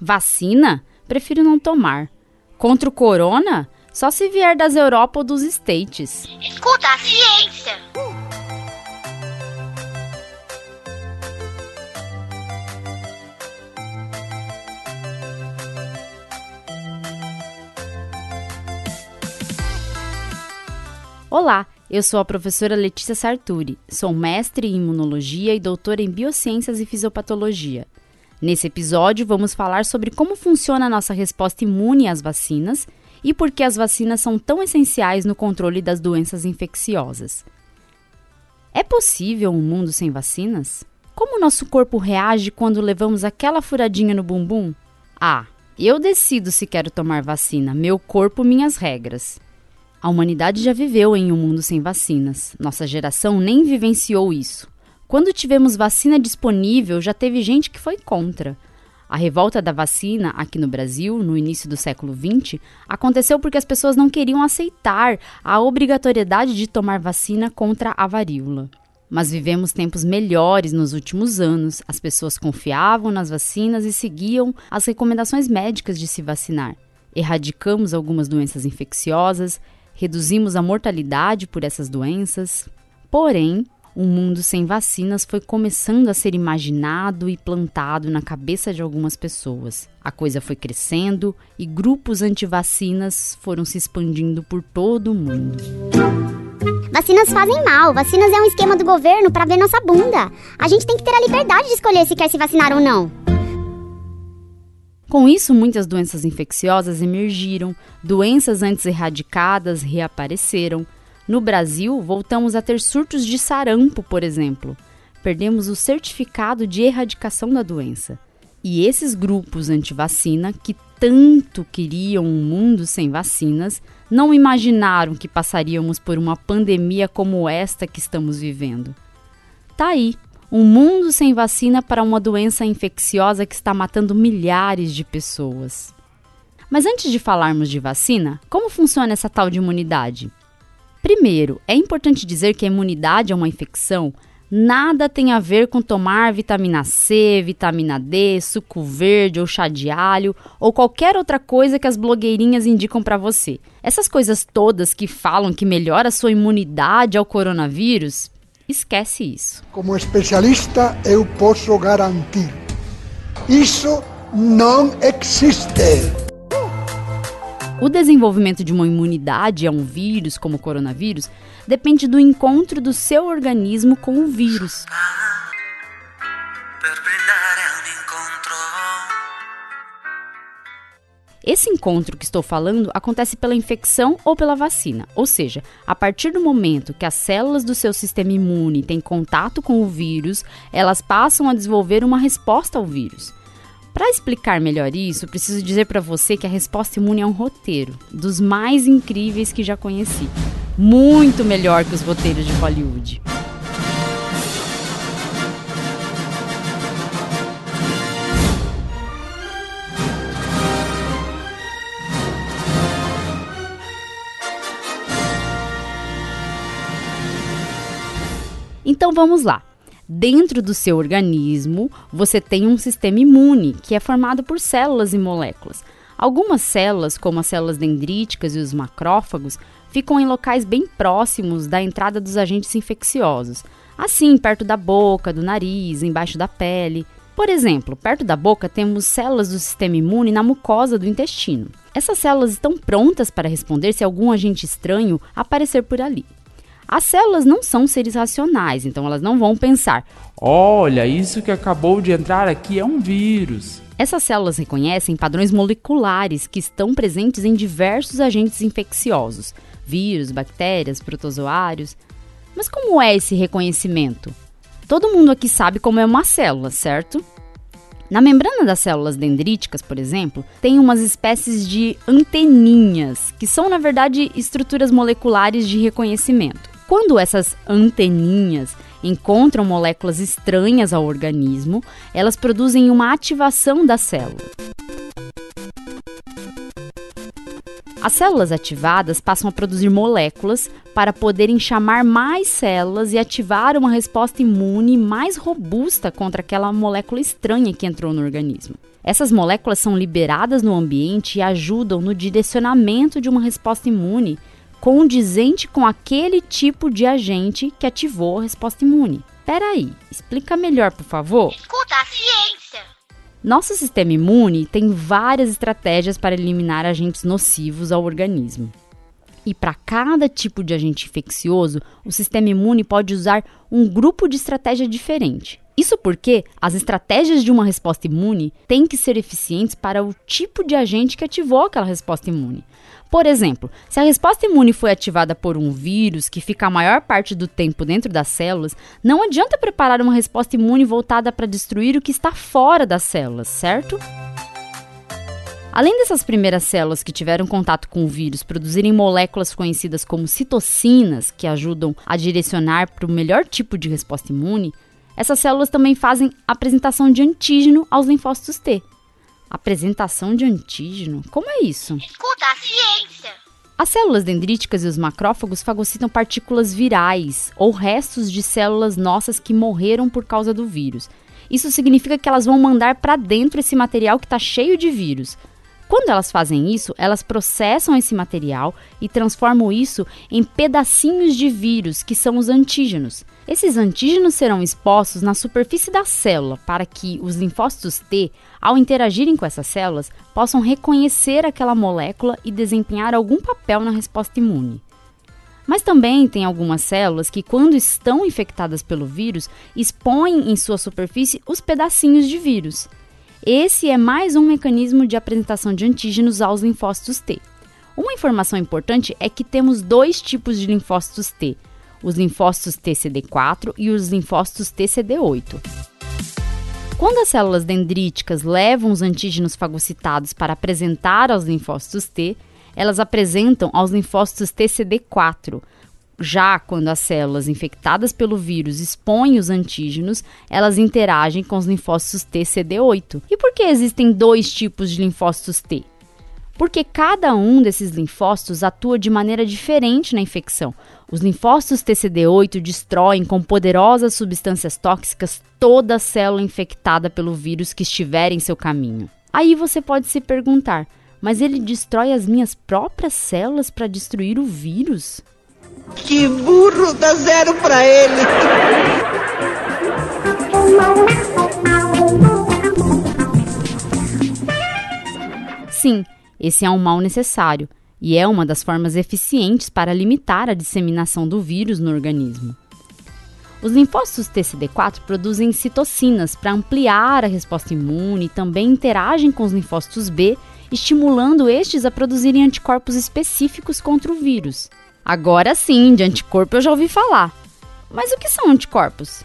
Vacina? Prefiro não tomar. Contra o corona? Só se vier das Europa ou dos States. Escuta a ciência! Olá, eu sou a professora Letícia Sarturi, sou mestre em imunologia e doutora em biociências e fisiopatologia. Nesse episódio, vamos falar sobre como funciona a nossa resposta imune às vacinas e por que as vacinas são tão essenciais no controle das doenças infecciosas. É possível um mundo sem vacinas? Como o nosso corpo reage quando levamos aquela furadinha no bumbum? Ah, eu decido se quero tomar vacina, meu corpo, minhas regras. A humanidade já viveu em um mundo sem vacinas. Nossa geração nem vivenciou isso. Quando tivemos vacina disponível, já teve gente que foi contra. A revolta da vacina aqui no Brasil, no início do século XX, aconteceu porque as pessoas não queriam aceitar a obrigatoriedade de tomar vacina contra a varíola. Mas vivemos tempos melhores nos últimos anos. As pessoas confiavam nas vacinas e seguiam as recomendações médicas de se vacinar. Erradicamos algumas doenças infecciosas, reduzimos a mortalidade por essas doenças. Porém, um mundo sem vacinas foi começando a ser imaginado e plantado na cabeça de algumas pessoas. A coisa foi crescendo e grupos anti-vacinas foram se expandindo por todo o mundo. Vacinas fazem mal. Vacinas é um esquema do governo para ver nossa bunda. A gente tem que ter a liberdade de escolher se quer se vacinar ou não. Com isso, muitas doenças infecciosas emergiram, doenças antes erradicadas reapareceram. No Brasil, voltamos a ter surtos de sarampo, por exemplo. Perdemos o certificado de erradicação da doença. E esses grupos anti-vacina, que tanto queriam um mundo sem vacinas, não imaginaram que passaríamos por uma pandemia como esta que estamos vivendo. Tá aí um mundo sem vacina para uma doença infecciosa que está matando milhares de pessoas. Mas antes de falarmos de vacina, como funciona essa tal de imunidade? Primeiro, é importante dizer que a imunidade a uma infecção nada tem a ver com tomar vitamina C, vitamina D, suco verde ou chá de alho ou qualquer outra coisa que as blogueirinhas indicam para você. Essas coisas todas que falam que melhora a sua imunidade ao coronavírus, Esquece isso. Como especialista, eu posso garantir: isso não existe. O desenvolvimento de uma imunidade a um vírus, como o coronavírus, depende do encontro do seu organismo com o vírus. Esse encontro que estou falando acontece pela infecção ou pela vacina, ou seja, a partir do momento que as células do seu sistema imune têm contato com o vírus, elas passam a desenvolver uma resposta ao vírus. Para explicar melhor isso, preciso dizer para você que a resposta imune é um roteiro, dos mais incríveis que já conheci. Muito melhor que os roteiros de Hollywood. Então vamos lá. Dentro do seu organismo, você tem um sistema imune, que é formado por células e moléculas. Algumas células, como as células dendríticas e os macrófagos, ficam em locais bem próximos da entrada dos agentes infecciosos, assim perto da boca, do nariz, embaixo da pele. Por exemplo, perto da boca temos células do sistema imune na mucosa do intestino. Essas células estão prontas para responder se algum agente estranho aparecer por ali. As células não são seres racionais, então elas não vão pensar: olha, isso que acabou de entrar aqui é um vírus. Essas células reconhecem padrões moleculares que estão presentes em diversos agentes infecciosos, vírus, bactérias, protozoários. Mas como é esse reconhecimento? Todo mundo aqui sabe como é uma célula, certo? Na membrana das células dendríticas, por exemplo, tem umas espécies de anteninhas, que são na verdade estruturas moleculares de reconhecimento. Quando essas anteninhas encontram moléculas estranhas ao organismo, elas produzem uma ativação da célula. As células ativadas passam a produzir moléculas para poderem chamar mais células e ativar uma resposta imune mais robusta contra aquela molécula estranha que entrou no organismo. Essas moléculas são liberadas no ambiente e ajudam no direcionamento de uma resposta imune condizente com aquele tipo de agente que ativou a resposta imune. Peraí, explica melhor, por favor. Escuta a ciência. Nosso sistema imune tem várias estratégias para eliminar agentes nocivos ao organismo. E para cada tipo de agente infeccioso, o sistema imune pode usar um grupo de estratégia diferente. Isso porque as estratégias de uma resposta imune têm que ser eficientes para o tipo de agente que ativou aquela resposta imune. Por exemplo, se a resposta imune foi ativada por um vírus que fica a maior parte do tempo dentro das células, não adianta preparar uma resposta imune voltada para destruir o que está fora das células, certo? Além dessas primeiras células que tiveram contato com o vírus produzirem moléculas conhecidas como citocinas, que ajudam a direcionar para o melhor tipo de resposta imune, essas células também fazem apresentação de antígeno aos linfócitos T. Apresentação de antígeno? Como é isso? Escuta a ciência. As células dendríticas e os macrófagos fagocitam partículas virais ou restos de células nossas que morreram por causa do vírus. Isso significa que elas vão mandar para dentro esse material que está cheio de vírus. Quando elas fazem isso, elas processam esse material e transformam isso em pedacinhos de vírus, que são os antígenos. Esses antígenos serão expostos na superfície da célula para que os linfócitos T, ao interagirem com essas células, possam reconhecer aquela molécula e desempenhar algum papel na resposta imune. Mas também tem algumas células que, quando estão infectadas pelo vírus, expõem em sua superfície os pedacinhos de vírus. Esse é mais um mecanismo de apresentação de antígenos aos linfócitos T. Uma informação importante é que temos dois tipos de linfócitos T: os linfócitos TCD4 e os linfócitos TCD8. Quando as células dendríticas levam os antígenos fagocitados para apresentar aos linfócitos T, elas apresentam aos linfócitos TCD4, já quando as células infectadas pelo vírus expõem os antígenos, elas interagem com os linfócitos T CD8. E por que existem dois tipos de linfócitos T? Porque cada um desses linfócitos atua de maneira diferente na infecção. Os linfócitos TCD8 destroem com poderosas substâncias tóxicas toda a célula infectada pelo vírus que estiver em seu caminho. Aí você pode se perguntar: mas ele destrói as minhas próprias células para destruir o vírus? Que burro, dá zero pra ele. Sim, esse é um mal necessário e é uma das formas eficientes para limitar a disseminação do vírus no organismo. Os linfócitos TCD4 produzem citocinas para ampliar a resposta imune e também interagem com os linfócitos B, estimulando estes a produzirem anticorpos específicos contra o vírus. Agora sim, de anticorpo eu já ouvi falar. Mas o que são anticorpos?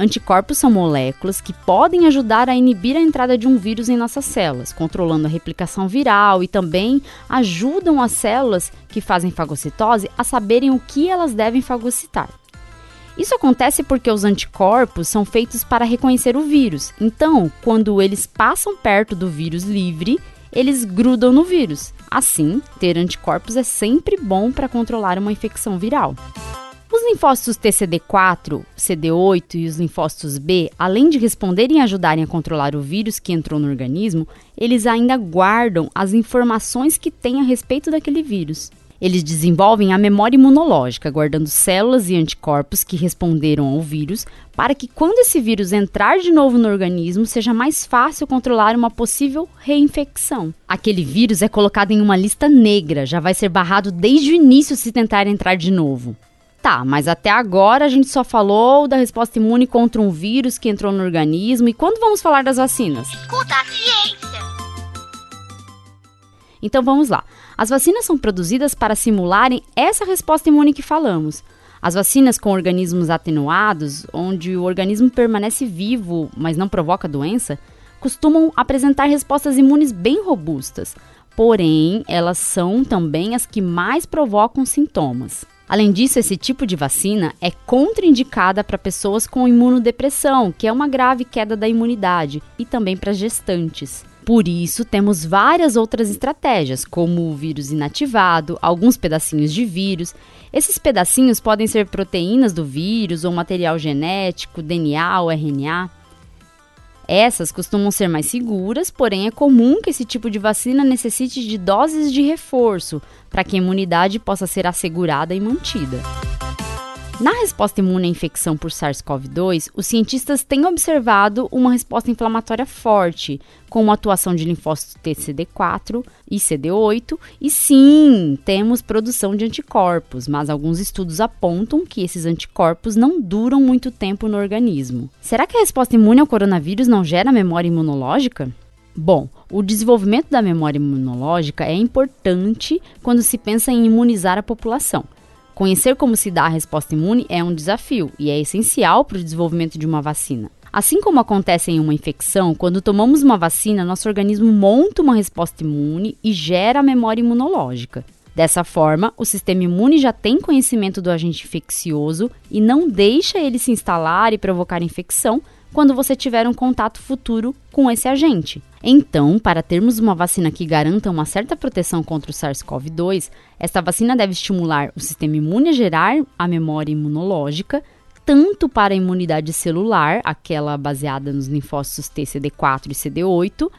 Anticorpos são moléculas que podem ajudar a inibir a entrada de um vírus em nossas células, controlando a replicação viral e também ajudam as células que fazem fagocitose a saberem o que elas devem fagocitar. Isso acontece porque os anticorpos são feitos para reconhecer o vírus. Então, quando eles passam perto do vírus livre, eles grudam no vírus. Assim, ter anticorpos é sempre bom para controlar uma infecção viral. Os linfócitos TCD4, CD8 e os linfócitos B, além de responderem e ajudarem a controlar o vírus que entrou no organismo, eles ainda guardam as informações que têm a respeito daquele vírus. Eles desenvolvem a memória imunológica, guardando células e anticorpos que responderam ao vírus, para que quando esse vírus entrar de novo no organismo, seja mais fácil controlar uma possível reinfecção. Aquele vírus é colocado em uma lista negra, já vai ser barrado desde o início se tentar entrar de novo. Tá, mas até agora a gente só falou da resposta imune contra um vírus que entrou no organismo e quando vamos falar das vacinas? Escuta a ciência. Então vamos lá. As vacinas são produzidas para simularem essa resposta imune que falamos. As vacinas com organismos atenuados, onde o organismo permanece vivo, mas não provoca doença, costumam apresentar respostas imunes bem robustas. Porém, elas são também as que mais provocam sintomas. Além disso, esse tipo de vacina é contraindicada para pessoas com imunodepressão, que é uma grave queda da imunidade, e também para gestantes. Por isso, temos várias outras estratégias, como o vírus inativado, alguns pedacinhos de vírus. Esses pedacinhos podem ser proteínas do vírus ou material genético, DNA ou RNA. Essas costumam ser mais seguras, porém é comum que esse tipo de vacina necessite de doses de reforço para que a imunidade possa ser assegurada e mantida. Na resposta imune à infecção por SARS-CoV-2, os cientistas têm observado uma resposta inflamatória forte, com uma atuação de linfócitos TCD4 e CD8, e sim, temos produção de anticorpos, mas alguns estudos apontam que esses anticorpos não duram muito tempo no organismo. Será que a resposta imune ao coronavírus não gera memória imunológica? Bom, o desenvolvimento da memória imunológica é importante quando se pensa em imunizar a população. Conhecer como se dá a resposta imune é um desafio e é essencial para o desenvolvimento de uma vacina. Assim como acontece em uma infecção, quando tomamos uma vacina, nosso organismo monta uma resposta imune e gera a memória imunológica. Dessa forma, o sistema imune já tem conhecimento do agente infeccioso e não deixa ele se instalar e provocar infecção quando você tiver um contato futuro com esse agente. Então, para termos uma vacina que garanta uma certa proteção contra o SARS-CoV-2, essa vacina deve estimular o sistema imune a gerar a memória imunológica, tanto para a imunidade celular, aquela baseada nos linfócitos T, CD4 e CD8,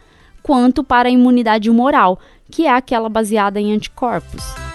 quanto para a imunidade humoral, que é aquela baseada em anticorpos.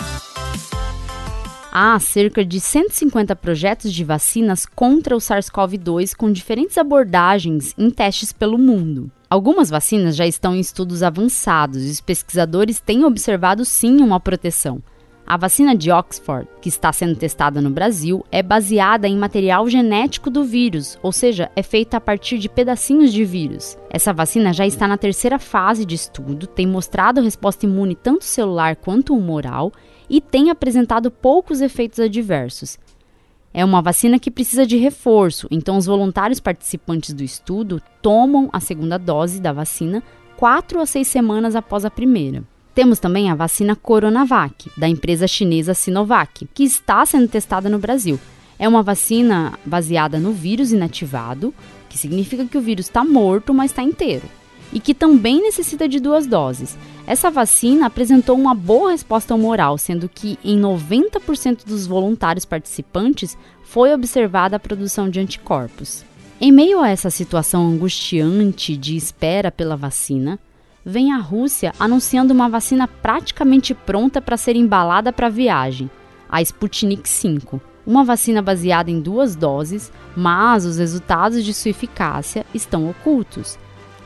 Há cerca de 150 projetos de vacinas contra o SARS-CoV-2 com diferentes abordagens em testes pelo mundo. Algumas vacinas já estão em estudos avançados e os pesquisadores têm observado sim uma proteção. A vacina de Oxford, que está sendo testada no Brasil, é baseada em material genético do vírus, ou seja, é feita a partir de pedacinhos de vírus. Essa vacina já está na terceira fase de estudo, tem mostrado resposta imune tanto celular quanto humoral e tem apresentado poucos efeitos adversos. É uma vacina que precisa de reforço, então os voluntários participantes do estudo tomam a segunda dose da vacina quatro a seis semanas após a primeira. Temos também a vacina Coronavac, da empresa chinesa Sinovac, que está sendo testada no Brasil. É uma vacina baseada no vírus inativado, que significa que o vírus está morto, mas está inteiro, e que também necessita de duas doses. Essa vacina apresentou uma boa resposta humoral, sendo que em 90% dos voluntários participantes foi observada a produção de anticorpos. Em meio a essa situação angustiante de espera pela vacina, vem a Rússia anunciando uma vacina praticamente pronta para ser embalada para a viagem, a Sputnik V, uma vacina baseada em duas doses, mas os resultados de sua eficácia estão ocultos.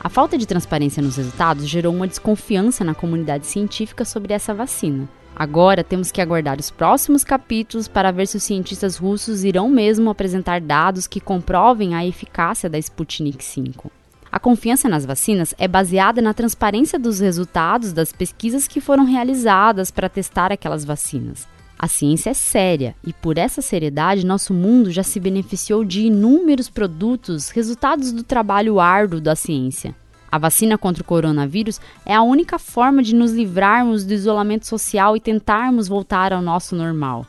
A falta de transparência nos resultados gerou uma desconfiança na comunidade científica sobre essa vacina. Agora temos que aguardar os próximos capítulos para ver se os cientistas russos irão mesmo apresentar dados que comprovem a eficácia da Sputnik V. A confiança nas vacinas é baseada na transparência dos resultados das pesquisas que foram realizadas para testar aquelas vacinas. A ciência é séria e, por essa seriedade, nosso mundo já se beneficiou de inúmeros produtos resultados do trabalho árduo da ciência. A vacina contra o coronavírus é a única forma de nos livrarmos do isolamento social e tentarmos voltar ao nosso normal.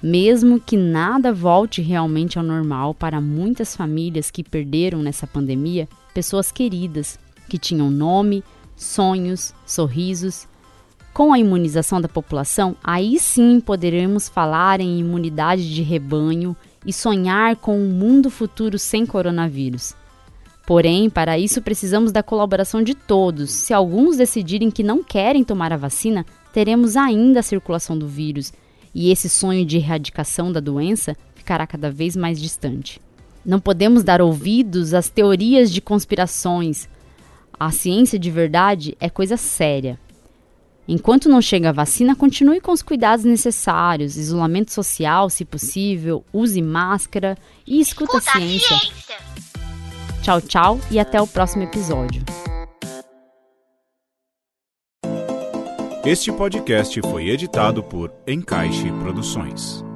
Mesmo que nada volte realmente ao normal para muitas famílias que perderam nessa pandemia pessoas queridas, que tinham nome, sonhos, sorrisos com a imunização da população, aí sim poderemos falar em imunidade de rebanho e sonhar com um mundo futuro sem coronavírus. Porém, para isso precisamos da colaboração de todos. Se alguns decidirem que não querem tomar a vacina, teremos ainda a circulação do vírus e esse sonho de erradicação da doença ficará cada vez mais distante. Não podemos dar ouvidos às teorias de conspirações. A ciência de verdade é coisa séria. Enquanto não chega a vacina, continue com os cuidados necessários, isolamento social, se possível, use máscara e escuta, escuta a ciência. ciência. Tchau, tchau e até o próximo episódio. Este podcast foi editado por Encaixe Produções.